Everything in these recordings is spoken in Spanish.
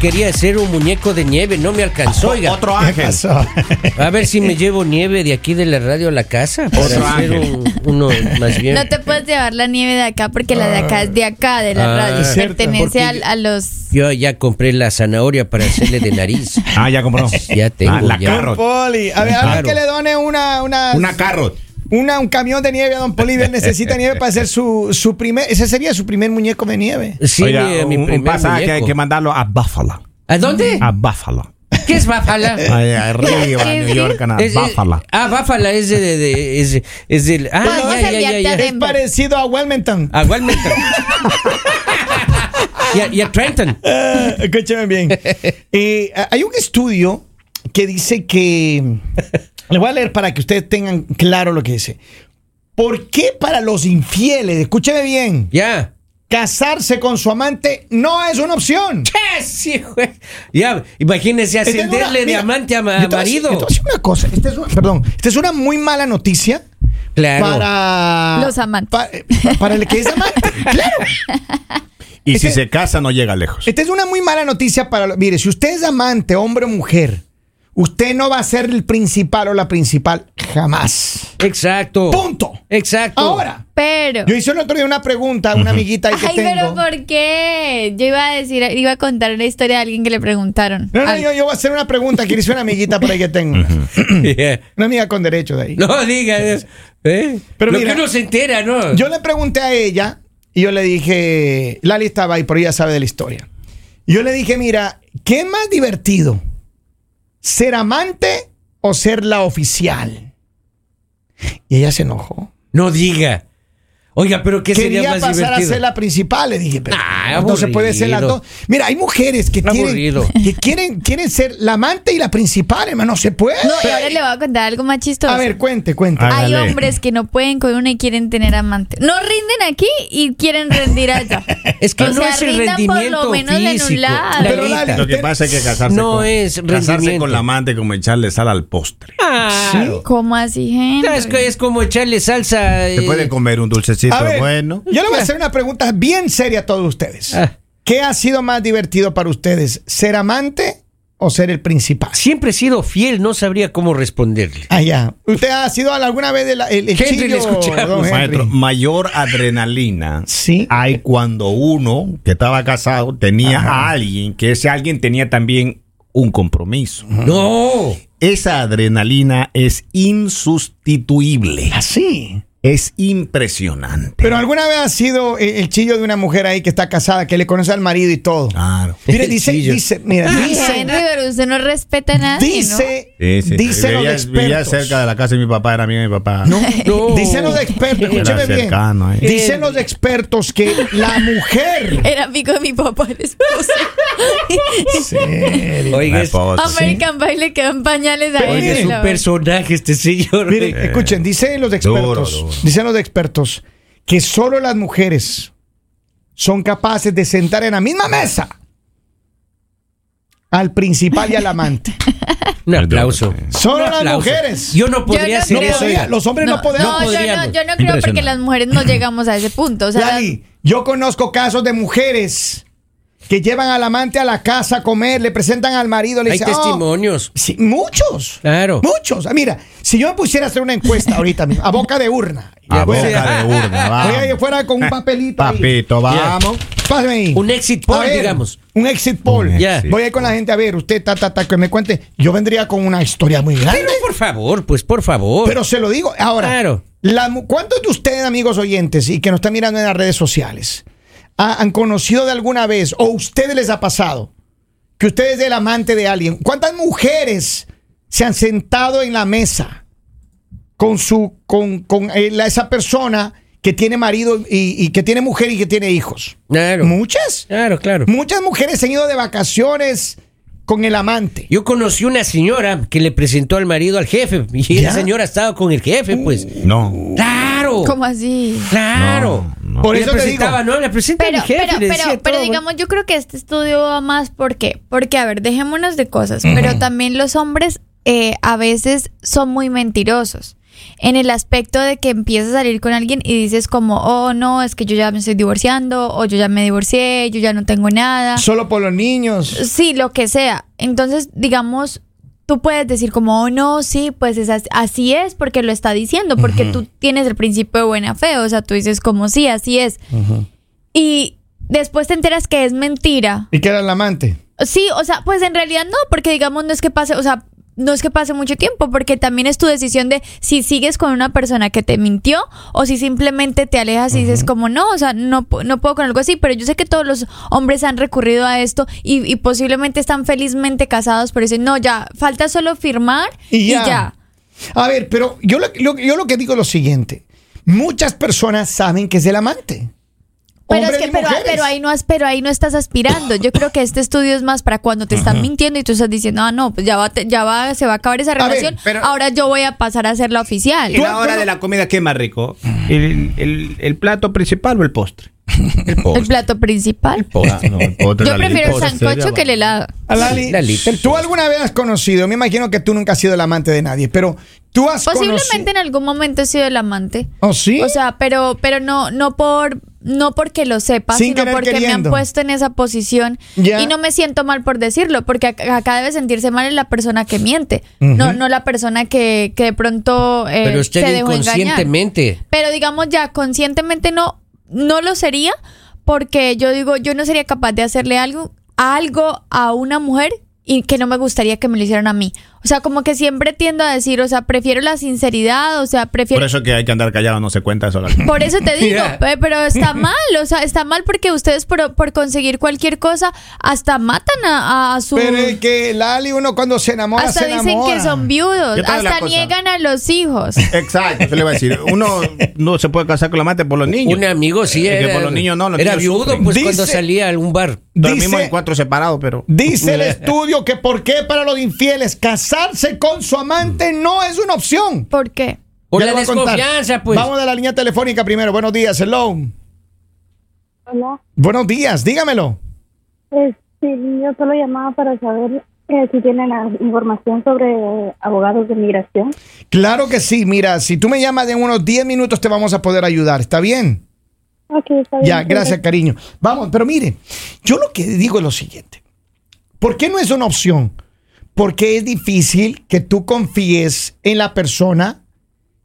quería hacer un muñeco de nieve, no me alcanzó, oiga. Otro ¿Qué ángel. A ver si me llevo nieve de aquí de la radio a la casa para Otro hacer ángel. un- uno más bien. No te puedes llevar la nieve de acá porque la de acá es de acá, de la Ah, radio. cierto, Pertenece al- a, los. Yo ya compré la zanahoria para hacerle de nariz. Ah, ya compró. Ya tengo, Ah, la ya. carrot. Poli, a ver, alguien Claro. que le done una, una, Una carrot. Una- un camión de nieve a Don Poli, él necesita nieve para hacer su, su primer, ese sería su primer muñeco de nieve. Sí, Oiga, mi, mi un, un primer pasaje muñeco. hay que mandarlo a Buffalo. ¿A dónde? A Buffalo. ¿Qué es Báfala? Ahí arriba, ¿Qué New? York, es- Buffalo. ah, Báfala es de, de- de- es, es del. Ah, Vamos ya, ya, ya, ya. Es parecido a Wilmington. A Wilmington. y, a, y a Trenton. Ah, escúchame bien. Eh, hay un estudio que dice que. Le voy a leer para que ustedes tengan claro lo que dice. ¿Por qué para los infieles, escúcheme bien, Ya. casarse con su amante no es una opción? ¿Qué? Sí, güey. Ya, imagínese Esta es una- ascenderle de amante a, ma- marido. decir una cosa. Esta es una, perdón, esta es una muy mala noticia Claro. para. Los amantes. pa- para el que es amante. claro. Y si Este- se casa, no llega lejos. Esta es una muy mala noticia para. Mire, si usted es amante, hombre o mujer, usted no va a ser el principal o la principal jamás. Exacto. Punto. Exacto. Ahora, Pero. yo hice el otro día una pregunta a una amiguita ahí que Ay, tengo. pero ¿por qué? Yo iba a decir, iba a contar una historia de alguien que le preguntaron. No, no, yo, yo voy a hacer una pregunta que le hice una amiguita por ahí que tengo. Yeah. Una amiga con derecho de ahí. No diga. ¿eh? Pero Lo mira, que uno se entera, ¿no? Yo le pregunté a ella y yo le dije, Lali estaba ahí, pero ella sabe de la historia. Y yo le dije, mira, ¿qué más divertido? ¿Ser amante o ser la oficial? Y ella se enojó. No diga. Oiga, pero ¿qué Quería sería más pasar divertido? a ser la principal, le dije, pero Ah, no se puede ser las dos. Mira, hay mujeres que, tienen, Aburrido. que quieren, quieren ser la amante y la principal, hermano, no se puede. No, y ahora le voy a contar algo más chistoso. a ver, cuente, cuente. Ah, Hay hombres que no pueden con una y quieren tener amante. No rinden aquí y quieren rendir allá. Es que O no sea, es el rindan por rendimiento lo menos en un físico. lado. Pero. Lali, Lo que pasa es que casarse, No con, es casarse rendimiento. con la amante como echarle sal al postre. Claro. ¿Cómo así, gente? Es, que es como echarle salsa. Se eh, puede comer un dulcecito A ver, bueno. yo le voy a hacer una pregunta bien seria a todos ustedes. Ah. ¿Qué ha sido más divertido para ustedes? ¿Ser amante o ser el principal? Siempre he sido fiel, no sabría cómo responderle. Ah, ya. ¿Usted ha sido alguna vez el, el, el Henry, chillo, le escuchamos. don Henry? Maestro, mayor adrenalina Sí. hay cuando uno que estaba casado tenía Ajá. a alguien, que ese alguien tenía también un compromiso. No. Esa adrenalina es insustituible. Así. Es impresionante. Pero alguna vez ha sido el, el chillo de una mujer ahí que está casada, que le conoce al marido y todo. Claro. Mire, dice, dice, mira, Ay, dice, Henry, pero usted no respeta a nadie, dice, Sí, sí. dicen los Vivía- Vivía expertos. cerca de la casa de mi papá, era amigo de mi papá. No, No. Dicen los expertos, escúcheme bien. cercano ahí. Dicen los expertos que la mujer. ¿no? Era amigo de mi papá, el esposo. Serio. Oiga. American Pie le quedan pañales a él. oiga, es un personaje este señor. Miren, escuchen, dicen los expertos, Duro, duro. Dicen los expertos que solo las mujeres son capaces de sentar en la misma mesa al principal y al amante. Un aplauso. Solo Un las mujeres. Yo no podría no hacer no creo. eso. podría, los hombres no, podemos. No, yo no, yo no creo porque las mujeres no llegamos a ese punto. O sea, Lali, yo conozco casos de mujeres que llevan al amante a la casa a comer, le presentan al marido, le Hay dicen, "Oh, testimonios. Sí, muchos. Claro. Muchos. Ah, Mira, si yo me pusiera a hacer una encuesta ahorita mismo, a boca de urna. A boca de urna, Voy a ir vamos. fuera con un papelito. ahí. Papito, vamos. Pásame ahí. Un exit A poll, ver, digamos. Un exit poll. Un Ya. exit Voy a ir con la gente a ver, usted, ta, ta, ta, que me cuente. Yo vendría con una historia muy grande. Pero por favor, pues por favor. Pero se lo digo. Ahora, Claro. la mu- ¿cuántos de ustedes, amigos oyentes, y que nos están mirando en las redes sociales, han conocido de alguna vez, o a ustedes les ha pasado, que usted es el amante de alguien? ¿Cuántas mujeres se han sentado en la mesa con su, con, con eh, la- esa persona que tiene marido y, y que tiene mujer y que tiene hijos? Claro. Muchas. Claro, claro. Muchas mujeres se han ido de vacaciones con el amante. Yo conocí una señora que le presentó al marido al jefe y ¿Ya? la señora estaba con el jefe, pues. No. Claro. ¿cómo así? Claro. No, no. Por eso le te digo. presentaba, no, le presenta Pero, mi jefe. pero, le pero, decía pero todo. digamos, yo creo que este estudio va más, ¿por qué? Porque, a ver, dejémonos de cosas, pero también los hombres eh, a veces son muy mentirosos. en el aspecto de que empiezas a salir con alguien y dices como, oh no, es que yo ya me estoy divorciando, o yo ya me divorcié, yo ya no tengo nada. Solo por los niños. Sí, lo que sea. Entonces, digamos, tú puedes decir como, oh no, sí, pues es as- así es porque lo está diciendo, porque tú tienes el principio de buena fe, o sea, tú dices como, sí, así es. Y después te enteras que es mentira. Y que era el amante. Sí, o sea, pues en realidad no, porque digamos no es que pase, o sea, no es que pase mucho tiempo, porque también es tu decisión de si sigues con una persona que te mintió o si simplemente te alejas y dices como no, o sea, no, no puedo con algo así, pero yo sé que todos los hombres han recurrido a esto y, y posiblemente están felizmente casados, pero dicen, no, ya, falta solo firmar Y y ya. ya. A ver, pero yo lo, lo- yo lo que digo es lo siguiente. Muchas personas saben que es el amante. Pero, es Hombres que, y pero, mujeres. pero ahí no has, pero ahí no estás aspirando. Yo creo que este estudio es más para cuando te están mintiendo y tú estás diciendo, ah, no, pues ya va, te- ya va, se va a acabar esa ver, relación. pero- ahora yo voy a pasar a ser la oficial. ¿Y la hora de la comida qué es más rico? ¿El, el- el plato principal o el postre? El El postre. plato principal. Ah, no, el postre, Yo prefiero el postre, sancocho que el helado. Alali, el tú postre. alguna vez has conocido, me imagino que tú nunca has sido el amante de nadie, pero tú has Posiblemente conocido. en algún momento he sido el amante. ¿Oh, sí? O sea, pero, pero no, no por, no porque lo sepa, Sin sino porque me han puesto en esa posición. Ya. Y no me siento mal por decirlo, porque acá acá debe sentirse mal es la persona que miente, no, no la persona que, que de pronto eh, Pero usted se dejó engañar. inconscientemente. Pero digamos ya conscientemente no, no lo sería, porque yo digo, yo no sería capaz de hacerle algo, algo a una mujer y que no me gustaría que me lo hicieran a mí. O sea, como que siempre tiendo a decir, o sea, prefiero la sinceridad, o sea, prefiero... Por eso que hay que andar callado, no se cuenta eso. Por eso te digo, pe- pero está mal, o sea, está mal porque ustedes por, por conseguir cualquier cosa hasta matan a, a su... Pero es que Lali, uno cuando se enamora, hasta se dicen enamora. que son viudos, hasta niegan a los hijos. Exacto, se le va a decir. Uno no se puede casar con la amante por los niños. Un amigo sí Es que era. por los niños no, los era niños viudo, sufren. pues Dice- cuando salía a algún bar. Dormimos Dice- en cuatro separados, pero. Dice el estudio que por qué para los infieles casarse con su amante no es una opción. ¿Por qué? Por Ya la desconfianza, pues. Vamos a la línea telefónica primero. Buenos días, hello. Hola, Buenos días, dígamelo. eh, sí, yo solo llamaba para saber eh, si tienen la información sobre eh, abogados de migración. Claro que sí, mira, si tú me llamas en unos 10 minutos te vamos a poder ayudar, ¿está bien? Ok, está bien. Ya, gracias, cariño. Vamos, pero mire, yo lo que digo es lo siguiente. ¿Por qué no es una opción? Porque es difícil que tú confíes en la persona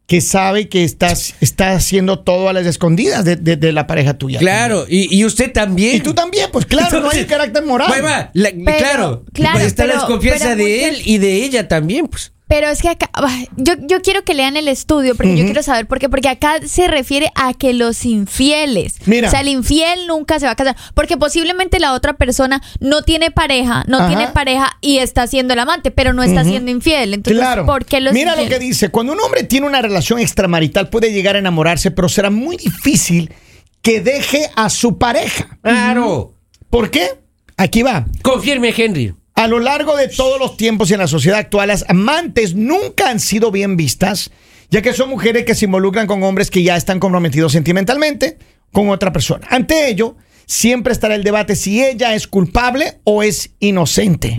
que sabe que estás, está haciendo todo a las escondidas de, de- de la pareja tuya. Claro, y, y usted también. Y tú también, pues claro, no hay carácter moral. Ahí va, la- claro, claro, está la pero- desconfianza pero de muchas- él y de ella también, pues. Pero es que acá, ay, yo, yo quiero que lean el estudio porque yo quiero saber por qué, porque acá se refiere a que los infieles, Mira. o sea, el infiel nunca se va a casar, porque posiblemente la otra persona no tiene pareja, no Ajá. tiene pareja y está siendo el amante, pero no está siendo infiel. Entonces, Claro. ¿por qué los Mira lo que dice. Cuando un hombre tiene una relación extramarital puede llegar a enamorarse, pero será muy difícil que deje a su pareja. Claro. ¿Por qué? Aquí va. Confirme, Henry. A lo largo de todos los tiempos y en la sociedad actual, las amantes nunca han sido bien vistas, ya que son mujeres que se involucran con hombres que ya están comprometidos sentimentalmente con otra persona. Ante ello, siempre estará el debate si ella es culpable o es inocente.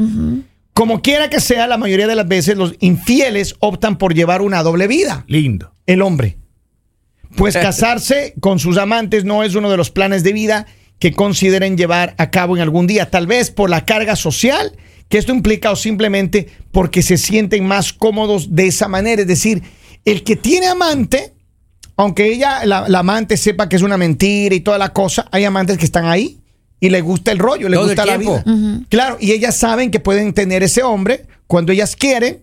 Como quiera que sea, la mayoría de las veces los infieles optan por llevar una doble vida Lindo. el hombre. Pues casarse con sus amantes no es uno de los planes de vida que consideren llevar a cabo en algún día, tal vez por la carga social que esto implica o simplemente porque se sienten más cómodos de esa manera. Es decir, el que tiene amante, aunque ella, la, la amante sepa que es una mentira y toda la cosa, hay amantes que están ahí y le gusta el rollo, le gusta la vida. Claro, y ellas saben que pueden tener ese hombre cuando ellas quieren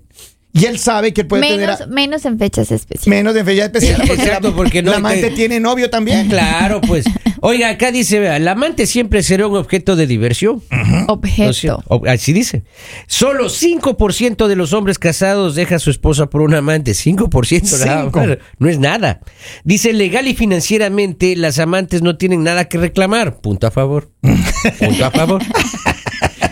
y él sabe que puede tener... Menos, a- menos en fechas especiales. Menos de fecha especial. Porque Exacto, la, porque no la te- amante tiene novio también. Claro, pues. Oiga, acá dice, vea, el amante siempre será un objeto de diversión. Objeto. ¿No es cierto? O- Así dice. Solo 5% de los hombres casados deja a su esposa por un amante. 5% nada Cinco. más. No es nada. Dice, legal y financieramente, las amantes no tienen nada que reclamar. Punto a favor. Punto a favor.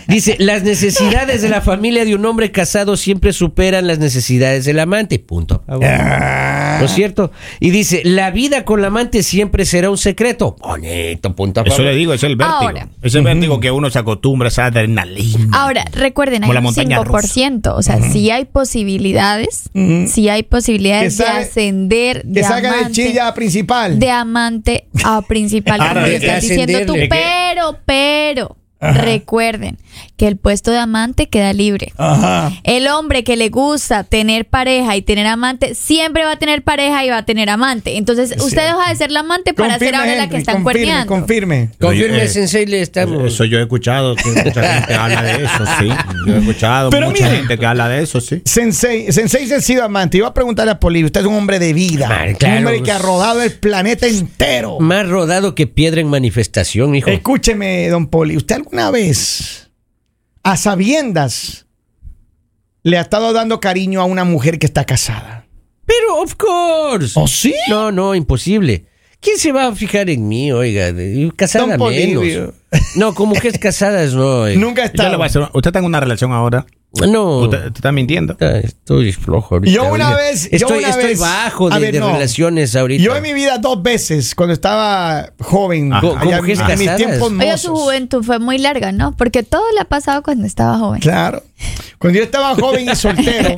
Dice, las necesidades de la familia de un hombre casado siempre superan las necesidades del amante. Punto. a favor. Ah. ¿No es cierto? Y dice, la vida con la amante siempre será un secreto. Bonito, punto. a Eso favor. le digo, es el vértigo. Ahora. Es el vértigo que uno se acostumbra a esa adrenalina. Ahora, recuerden, hay Como la un montaña 5%. O sea, sí hay posibilidades, sí hay posibilidades Que de sabe- ascender de Que salga de amante, chilla a principal. de amante a principal, Ahora, como le estás diciendo tú. Pero, pero, recuerden que el puesto de amante queda libre. Ajá. El hombre que le gusta tener pareja y tener amante, siempre va a tener pareja y va a tener amante. Entonces, usted deja de ser la amante para ser ahora la que confirme, cuerneando. confirme. Confirme, Eh, Sensei, le estamos... Eso yo he escuchado que mucha gente habla de eso, sí. Yo he escuchado Pero mucha mire. gente que habla de eso, sí. Sensei, Sensei se ha sido amante. Iba a preguntarle a Poli, usted es un hombre de vida. Claro. un hombre que ha rodado el planeta entero. Más rodado que piedra en manifestación, hijo. Escúcheme, don Poli, ¿usted alguna vez, a sabiendas, le ha estado dando cariño a una mujer que está casada? Pero, of course. ¿Oh, sí? No, no, imposible. ¿Quién se va a fijar en mí, oiga? Casada menos. No, como que es casadas, no. oiga. Nunca hacer- ¿Usted está en una relación ahora? No. ¿Usted, usted está mintiendo? Ah, Estoy flojo ahorita. Yo una vez- yo Estoy, una estoy vez- bajo de, ver, de no. relaciones ahorita. Yo en mi vida dos veces, cuando estaba joven, Ajá. Allá ¿Cómo que es en mis tiempos Oiga, su juventud fue muy larga, ¿no? Porque todo le ha pasado cuando estaba joven. Claro. Cuando yo estaba joven y soltero,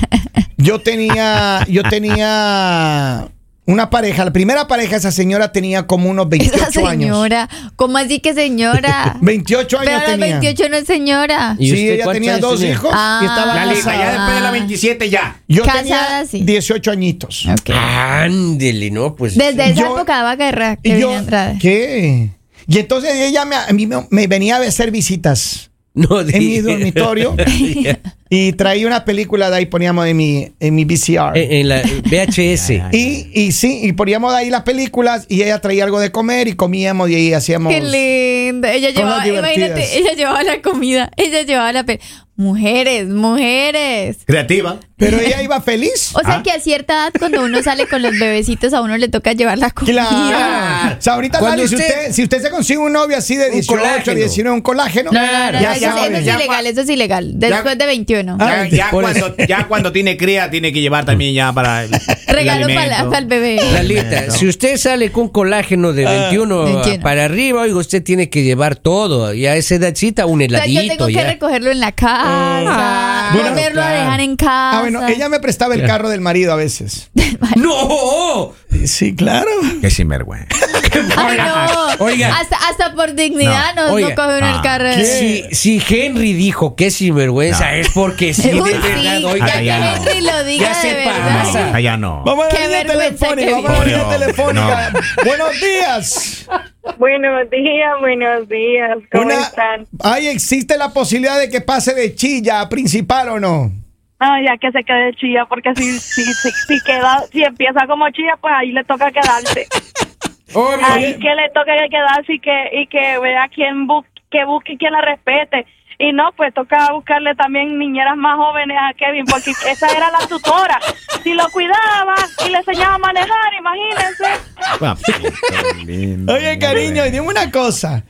yo tenía, yo tenía una pareja. La primera pareja, esa señora tenía como unos 28 Esa años. señora, ¿cómo así que señora? 28 años Pero tenía. 28 no es señora. ¿Y Sí, ella tenía años dos tenía? hijos Ah. y estaba Lalita, casada. ya después de la 27 ya. Yo Casada, tenía sí. 18 añitos. Ok. Ándele, ¿no? Pues. Desde esa Yo- época daba guerra que Y yo. ¿qué? Y entonces ella me, a mí me, me venía a hacer visitas No, en mi dormitorio y traía una película de ahí, poníamos en mi, en mi VCR. en, en la VHS. Y, y sí, y poníamos de ahí las películas y ella traía algo de comer y comíamos y ahí hacíamos. Qué lindo. Ella llevaba, imagínate, ella llevaba la comida, ella llevaba la Mujeres, mujeres. Creativa. Pero ella iba feliz. O sea Ah. que a cierta edad cuando uno sale con los bebecitos a uno le toca llevar la comida. Claro. O sea, ahorita, Cuando Lali, si, usted- si usted se consigue un novio así de Un 18, colágeno. 19, un colágeno, No, no, no, no, ya eso, sabe. eso es ilegal, eso es ilegal. Después de 21. Ah, Ya, cuando, ya cuando tiene cría, tiene que llevar también ya para el, el Regalo para, el bebé. Lalita, si usted sale con colágeno de 21, 21. para arriba, oiga, usted tiene que llevar todo. Y a esa edadcita, un O sea, heladito. yo tengo que recogerlo en la casa, bueno, volverlo a claro. dejar en casa. Ah, bueno, ella me prestaba el carro del marido a veces. ¡No! Sí, claro. Qué sinvergüenza. Ay, no. Oiga. Hasta, hasta por dignidad No, no, no, oiga. coge uno el Ah, carro. de- Si, si Henry dijo que es sinvergüenza, No. es porque sí, Uy, de sí, verdad, oiga. ya que ya no. Henry lo diga Ya de se verdad. pasa. Allá no. Vamos a Qué la línea vergüenza telefónica. que Vamos a la línea telefónica. Buenos días. Buenos días, buenos días. ¿Cómo Una- están? Ay, ¿existe la posibilidad de que pase de chilla a principal o no? Ah, ya que se quede chilla, porque si, si, si, si queda, si empieza como chilla, pues ahí le toca quedarse. Ahí que le toca quedarse y que, y que vea quién busque, que busque y quien la respete. Y no, pues toca buscarle también niñeras más jóvenes a Kevin, porque esa era la tutora. Si lo cuidaba y le enseñaba a manejar, imagínense. Oye, cariño, y dime una cosa.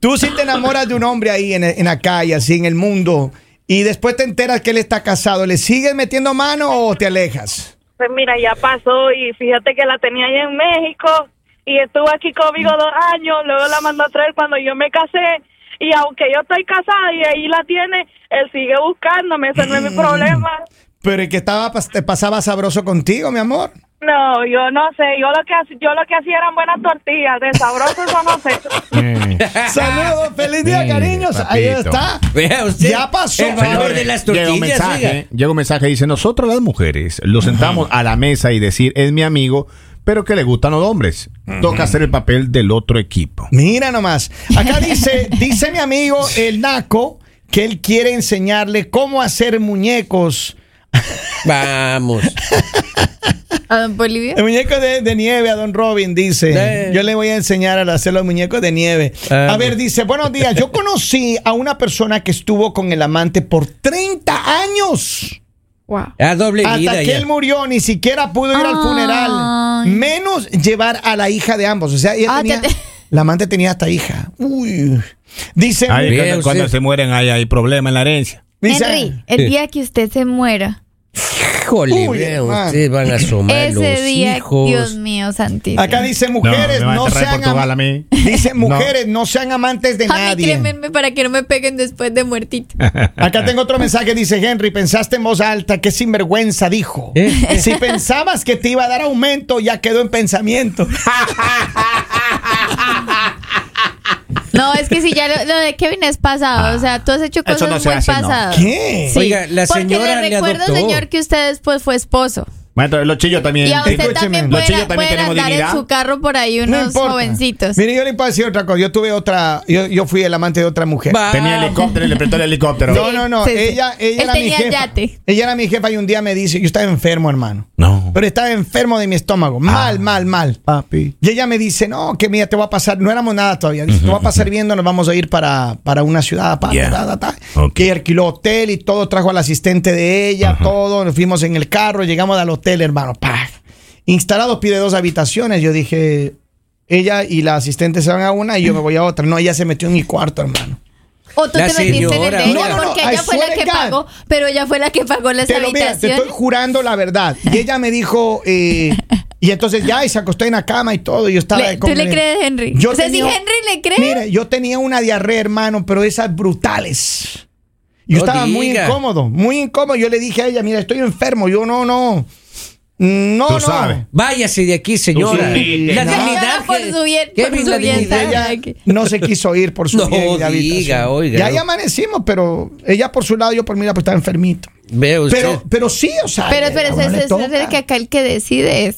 Tú si te enamoras de un hombre ahí en, en la calle, así en el mundo, y después te enteras que él está casado, ¿le sigues metiendo mano o te alejas? Pues mira, ya pasó y fíjate que la tenía allá en México y estuvo aquí conmigo dos años, luego la mandó a traer cuando yo me casé y aunque yo estoy casada y ahí la tiene, él sigue buscándome, ese no es mi problema. Pero el que estaba pasaba sabroso contigo, mi amor. No, yo no sé, yo lo que yo lo que hacía eran buenas tortillas, de sabroso eso no sé. Saludos, feliz día, cariños. Ahí está. Vea usted. Ya pasó. El valor de las Llega un tortillas, mensaje, llega un mensaje dice, nosotros las mujeres lo sentamos a la mesa y decir, es mi amigo, pero que le gustan los hombres. Toca hacer el papel del otro equipo. Mira nomás. Acá dice, dice mi amigo el Naco que él quiere enseñarle cómo hacer muñecos. Vamos. ¿A don Bolivia? El muñeco de, de nieve a Don Robin dice. Eh. Yo le voy a enseñar a hacer los muñecos de nieve. Ah, a ver, bueno. dice, buenos días. Yo conocí a una persona que estuvo con el amante por 30 años. Wow. A doble Hasta vida que ya. él murió, ni siquiera pudo ir al funeral. Menos llevar a la hija de ambos. O sea, ella Ah, tenía, te- te- la amante tenía hasta hija. Uy. Dice, cuando se mueren hay, hay problema en la herencia. dice- Henry, el día que usted se muera, Híjole, Uy, vea, ustedes van a asomar ese los día, hijos. Dios mío, santísimo. Acá dice mujeres, no, enterrar sean Portugal am- a mí. Dice mujeres, no. sean amantes de a mí nadie. crémenme para que no me peguen después de muertito. Acá tengo otro mensaje, dice Henry, pensaste en voz alta, qué sinvergüenza dijo. ¿Eh? Si pensabas que te iba a dar aumento, ya quedó en pensamiento. No, es que si ya lo, lo de Kevin es pasado, o sea, tú has hecho Eso cosas no muy hace, no. pasadas. ¿Qué? Sí, Oiga, la porque señora le le recuerdo, adoptó. señor, que usted después fue esposo. Maestro, los chillos también. Y a usted Escúcheme, también los pueden, chillos también pueden tenemos andar dignidad. en su carro por ahí No unos jovencitos. Mire, yo le puedo decir otra cosa. Yo tuve otra, yo, yo fui el amante de otra mujer. Tenía helicóptero y le prestó el helicóptero. No, no, no. Sí, sí. Ella, ella Él era mi tenía jefa. yate. Ella era mi jefa y un día me dice, yo estaba enfermo, hermano. No. Pero estaba enfermo de mi estómago. Mal, mal, mal. Papi. Y ella me dice, no, que mira, te voy a pasar, no éramos nada todavía, dice, te voy a pasar viendo, nos vamos a ir para, para una ciudad aparte, Yeah. ta, ta, ta. Ok. que alquiló hotel y todo, trajo al asistente de ella, todo, nos fuimos en el carro, llegamos al hotel, hermano, pa. Instalado pide dos habitaciones, yo dije, ella y la asistente se van a una y yo me voy a otra. No, ella se metió en mi cuarto, hermano. O tú La te metiste en el de ella No, porque I ella fue la que God. pagó, pero ella fue la que pagó las Te lo mira, te habitaciones. estoy jurando la verdad. Y ella me dijo, eh, y entonces ya, y se acostó en la cama y todo, y yo estaba... Le- ¿tú le crees, Henry? Yo O sea, tenía- si Henry le cree- Mire, yo tenía una diarrea, hermano, pero esas brutales. Yo No estaba muy incómodo, muy incómodo. Yo le dije a ella, mira, estoy enfermo. Yo no, no. No, Tú no. sabes. Váyase de aquí, señora. La ¿no? no se quiso ir por su No bien de diga, habitación. oiga, Y ahí no. amanecimos, pero ella por su lado, yo por mi lado, pues estaba enfermito. Ve usted. Pero, pero sí, o sea. Pero le es el toca. que acá el que decide es.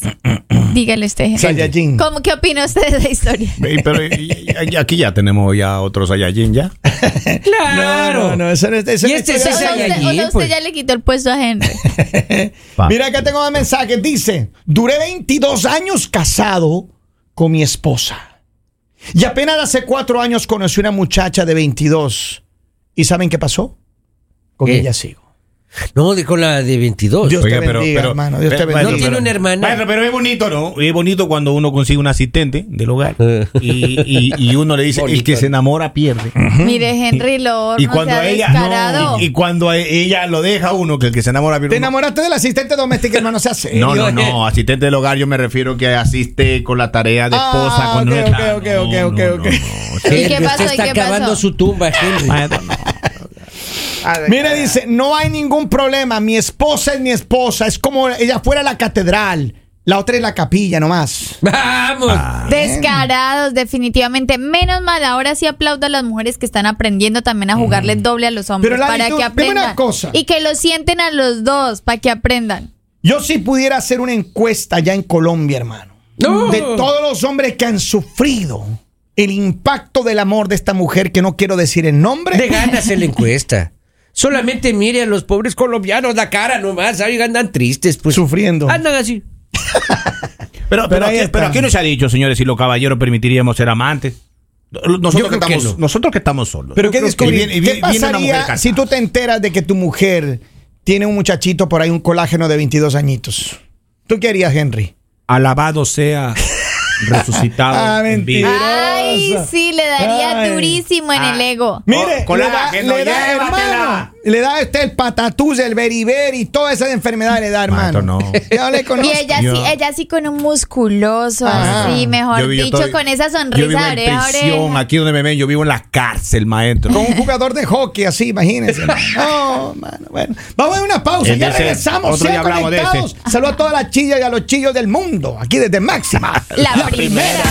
Dígale usted, Henry. Saiyajin. ¿Cómo, ¿Qué opina usted de esa historia? Pero y- y- aquí ya tenemos ya otros Saiyajin ya. claro. No, no, no, ese no es- ese Y este es O ese sea, usted, o sea, usted pues. ya le quitó el puesto a Henry. Mira, acá tengo un mensaje. Dice: Duré 22 años casado con mi esposa. Y apenas hace cuatro años conocí una muchacha de 22. ¿Y saben qué pasó? Con ¿Qué? ella sigo. No, dijo la de 22. Dios Oiga, te pero- bendiga, pero- hermano. Dios te pero- bendiga. no tiene pero- una hermana. Maestro, pero es bonito, ¿no? Es bonito cuando uno consigue un asistente del hogar y, y- y uno le dice, el que se enamora pierde. Mire, Henry Lord, Y no cuando sea ella descarado. y, y cuando ella lo deja a uno, que el que se enamora pierde. ¿Te enamoraste del asistente doméstico, hermano? Se hace. No, no, no, asistente del hogar yo me refiero que asiste con la tarea de esposa Ah, cuando ok, ok, está- ok, No, ok, no, no, no. ¿Y qué pasó? usted ¿Y está qué acabando pasó? su tumba, Henry. Maestro, no. Mira, dice, no hay ningún problema. Mi esposa es mi esposa. Es como ella fuera la catedral. La otra es la capilla nomás. Vamos. Ah. Descarados, definitivamente. Menos mal, ahora sí aplaudo a las mujeres que están aprendiendo también a jugarle doble a los hombres Pero, para tú, que dime aprendan. una cosa. Y que lo sienten a los dos para que aprendan. Yo sí pudiera hacer una encuesta ya en Colombia, hermano. No. De todos los hombres que han sufrido el impacto del amor de esta mujer, que no quiero decir el nombre. De ganas en la encuesta. Solamente mire a los pobres colombianos la cara nomás. Ahí andan tristes, pues. Sufriendo. Andan así. Pero, pero, aquí, pero aquí no se ha dicho, señores, si los caballeros permitiríamos ser amantes. Nosotros, Yo que creo que estamos, no. nosotros que estamos solos. Pero ¿qué que descubrí? viene- ¿Qué pasaría si tú te enteras de que tu mujer tiene un muchachito por ahí, un colágeno de 22 añitos? ¿Tú qué harías, Henry? Alabado sea resucitado. Ah, en vida. mentira. Ay, sí, le daría Ay. durísimo en Ah. el ego. Mire, colágeno, llévatela. Le da a usted el patatús, el beriberi y todas esas enfermedades le da, hermano. No. Ya le Y ella Yo- sí, ella sí con un musculoso, Ajá. así, mejor Yo vi- yo dicho, estoy- con esa Yo vivo sonrisa en oreja prisión, oreja. aquí donde me ven, yo vivo en la cárcel, maestro. Con un jugador de hockey así, imagínense. No, mano, bueno. Vamos a una pausa, ya regresamos. otro Sean hablamos de ese. Saludos a todas las chillas y a los chillos del mundo, aquí desde Máxima. La primera.